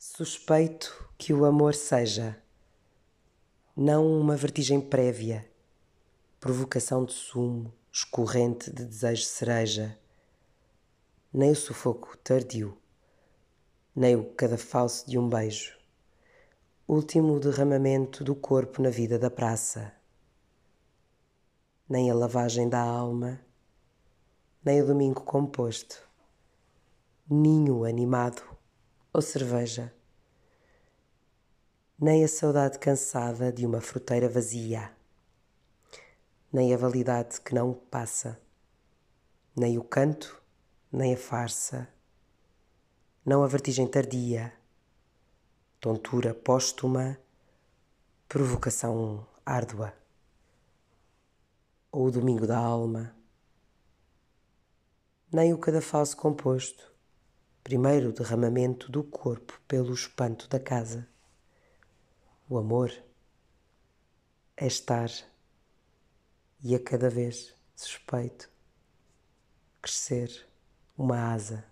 Suspeito que o amor seja não uma vertigem prévia, provocação de sumo, escorrente de desejo cereja, nem o sufoco tardio, nem o cadafalso de um beijo, último derramamento do corpo na vida da praça, nem a lavagem da alma, nem o domingo composto, ninho animado ou cerveja, nem a saudade cansada de uma fruteira vazia, nem a validade que não passa, nem o canto, nem a farsa, não a vertigem tardia, tontura póstuma, provocação árdua, ou o domingo da alma, nem o cadafalso composto, primeiro derramamento do corpo pelo espanto da casa. O amor é estar e a cada vez suspeito crescer uma asa